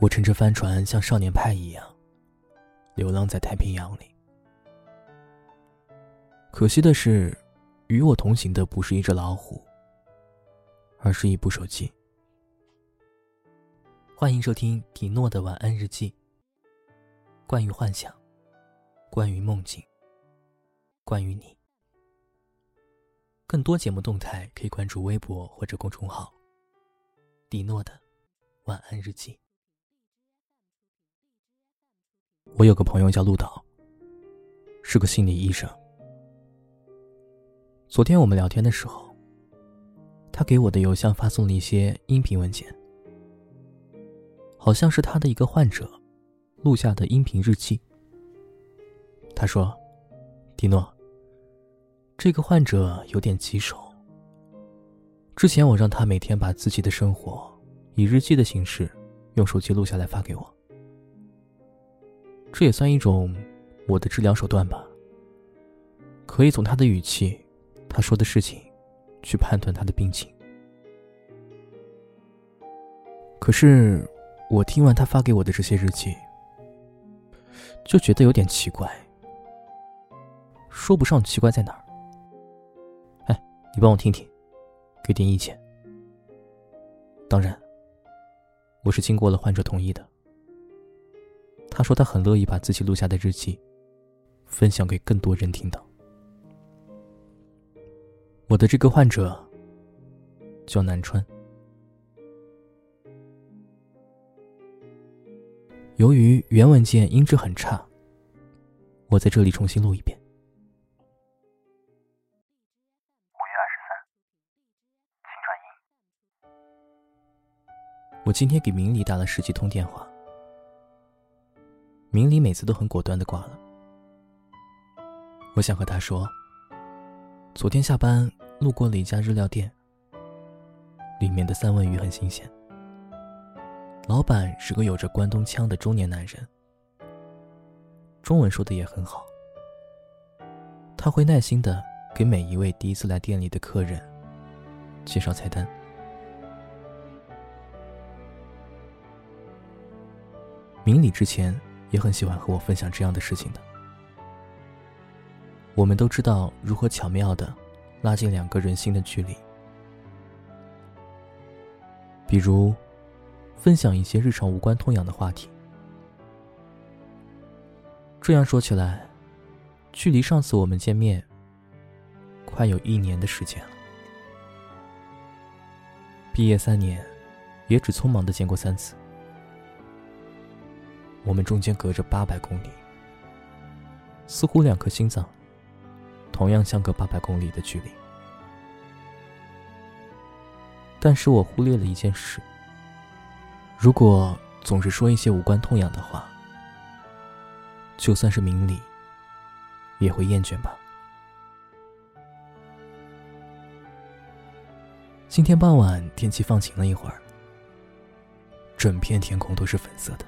我乘着帆船，像少年派一样，流浪在太平洋里。可惜的是，与我同行的不是一只老虎，而是一部手机。欢迎收听迪诺的晚安日记。关于幻想，关于梦境，关于你。更多节目动态可以关注微博或者公众号“迪诺的晚安日记”。我有个朋友叫陆导，是个心理医生。昨天我们聊天的时候，他给我的邮箱发送了一些音频文件，好像是他的一个患者录下的音频日记。他说：“迪诺，这个患者有点棘手。之前我让他每天把自己的生活以日记的形式用手机录下来发给我。”这也算一种我的治疗手段吧。可以从他的语气，他说的事情，去判断他的病情。可是，我听完他发给我的这些日记，就觉得有点奇怪。说不上奇怪在哪儿。哎，你帮我听听，给点意见。当然，我是经过了患者同意的。他说他很乐意把自己录下的日记分享给更多人听到。我的这个患者叫南川。由于原文件音质很差，我在这里重新录一遍。五月二十三，请转音。我今天给明理打了十几通电话。明理每次都很果断的挂了。我想和他说，昨天下班路过了一家日料店，里面的三文鱼很新鲜。老板是个有着关东腔的中年男人，中文说的也很好。他会耐心的给每一位第一次来店里的客人介绍菜单。明理之前。也很喜欢和我分享这样的事情的。我们都知道如何巧妙的拉近两个人心的距离，比如分享一些日常无关痛痒的话题。这样说起来，距离上次我们见面，快有一年的时间了。毕业三年，也只匆忙的见过三次。我们中间隔着八百公里，似乎两颗心脏同样相隔八百公里的距离。但是我忽略了一件事：如果总是说一些无关痛痒的话，就算是明理，也会厌倦吧。今天傍晚天气放晴了一会儿，整片天空都是粉色的。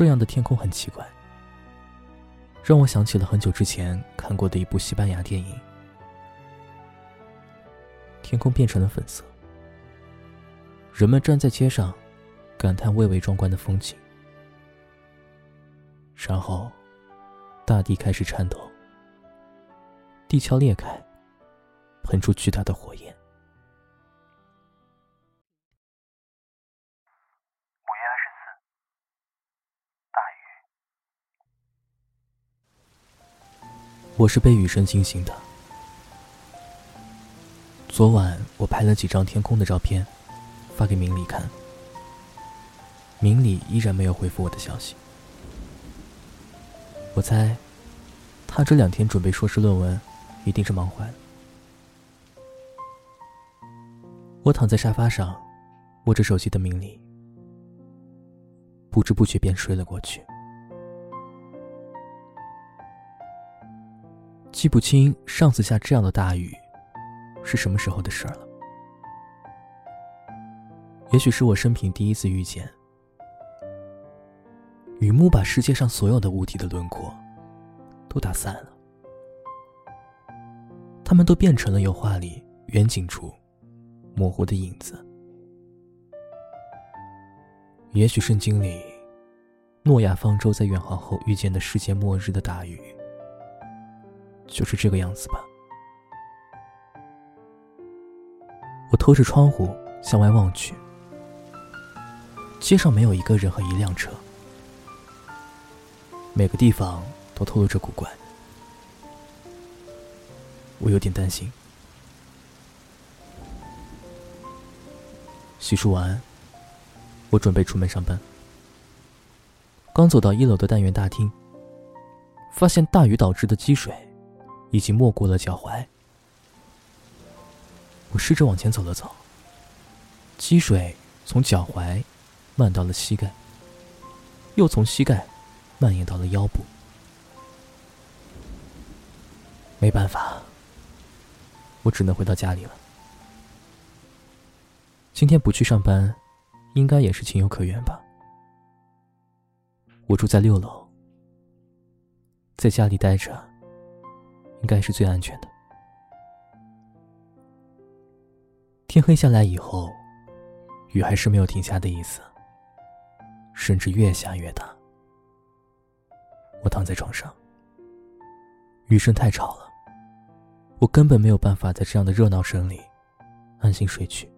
这样的天空很奇怪，让我想起了很久之前看过的一部西班牙电影。天空变成了粉色，人们站在街上，感叹蔚为壮观的风景。然后，大地开始颤抖，地壳裂开，喷出巨大的火焰。我是被雨声惊醒的。昨晚我拍了几张天空的照片，发给明理看。明理依然没有回复我的消息。我猜，他这两天准备硕士论文，一定是忙坏了。我躺在沙发上，握着手机的明理，不知不觉便睡了过去。记不清上次下这样的大雨是什么时候的事了。也许是我生平第一次遇见，雨幕把世界上所有的物体的轮廓都打散了，它们都变成了油画里远景处模糊的影子。也许圣经里诺亚方舟在远航后遇见的世界末日的大雨，就是这个样子吧。我透着窗户向外望去，街上没有一个人和一辆车，每个地方都透露着古怪。我有点担心。洗漱完，我准备出门上班。刚走到一楼的单元大厅，发现大雨导致的积水已经没过了脚踝。我试着往前走了走，积水从脚踝漫到了膝盖，又从膝盖蔓延到了腰部。没办法，我只能回到家里了。今天不去上班，应该也是情有可原吧。我住在六楼，在家里待着，应该是最安全的。天黑下来以后，雨还是没有停下的意思，甚至越下越大。我躺在床上，雨声太吵了，我根本没有办法在这样的热闹声里安心睡去。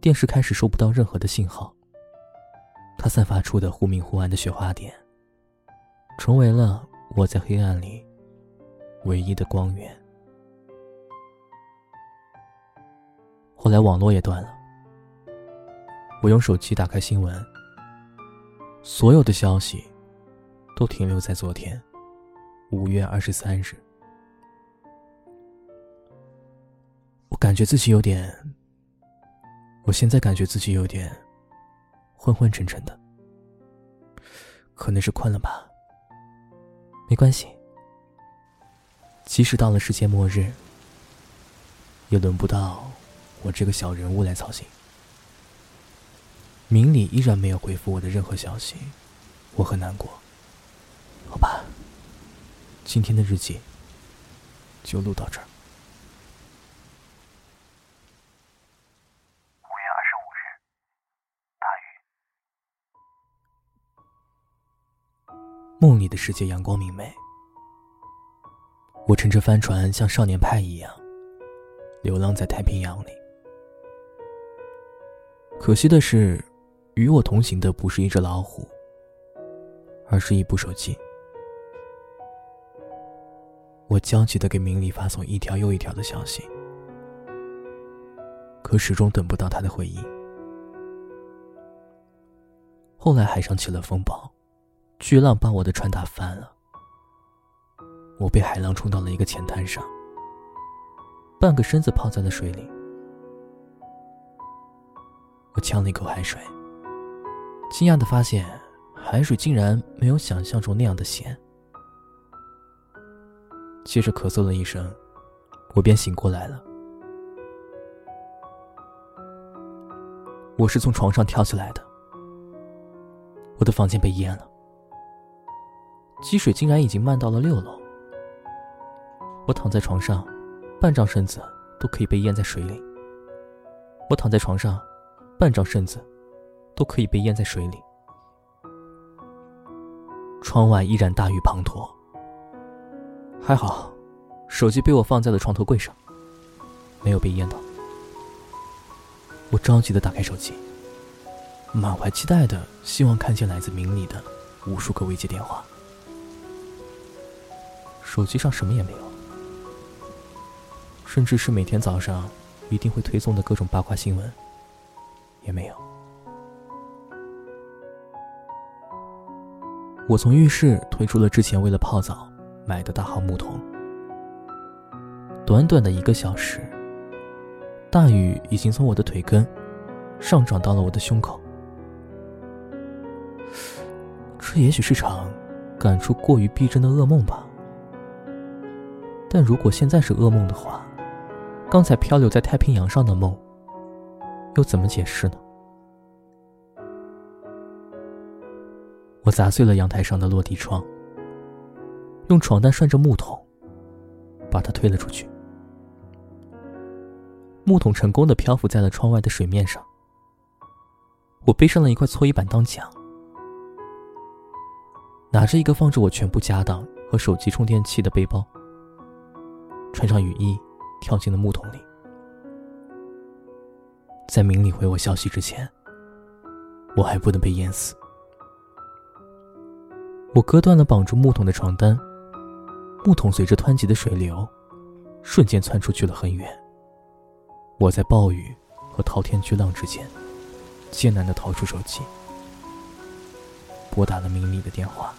电视开始收不到任何的信号，它散发出的忽明忽暗的雪花点，成为了我在黑暗里唯一的光源。后来网络也断了，我用手机打开新闻，所有的消息都停留在昨天，五月二十三日。我感觉自己有点，我现在感觉自己有点昏昏沉沉的，可能是困了吧。没关系，即使到了世界末日，也轮不到。我这个小人物来操心。明里依然没有回复我的任何消息，我很难过。好吧，今天的日记就录到这儿。梦里的世界阳光明媚，我乘着帆船像少年派一样，流浪在太平洋里。可惜的是，与我同行的不是一只老虎，而是一部手机。我焦急的给明理发送一条又一条的消息，可始终等不到他的回应。后来海上起了风暴，巨浪把我的船打翻了，我被海浪冲到了一个浅滩上，半个身子泡在了水里。我呛了一口海水，惊讶的发现，海水竟然没有想象中那样的咸。接着咳嗽了一声，我便醒过来了。我是从床上跳起来的，我的房间被淹了，积水竟然已经漫到了六楼。我躺在床上，半张身子都可以被淹在水里。我躺在床上。半张身子都可以被淹在水里。窗外依然大雨滂沱，还好，手机被我放在了床头柜上，没有被淹到。我着急的打开手机，满怀期待的希望看见来自明里的无数个未接电话。手机上什么也没有，甚至是每天早上一定会推送的各种八卦新闻。也没有。我从浴室推出了之前为了泡澡买的大号木桶。短短的一个小时，大雨已经从我的腿根上涨到了我的胸口。这也许是场感触过于逼真的噩梦吧。但如果现在是噩梦的话，刚才漂流在太平洋上的梦。又怎么解释呢？我砸碎了阳台上的落地窗，用床单拴着木桶，把它推了出去。木桶成功的漂浮在了窗外的水面上，我背上了一块搓衣板当桨，拿着一个放着我全部家当和手机充电器的背包，穿上雨衣，跳进了木桶里。在明理回我消息之前，我还不能被淹死。我割断了绑住木桶的床单，木桶随着湍急的水流，瞬间窜出去了很远。我在暴雨和滔天巨浪之间，艰难地掏出手机，拨打了明理的电话。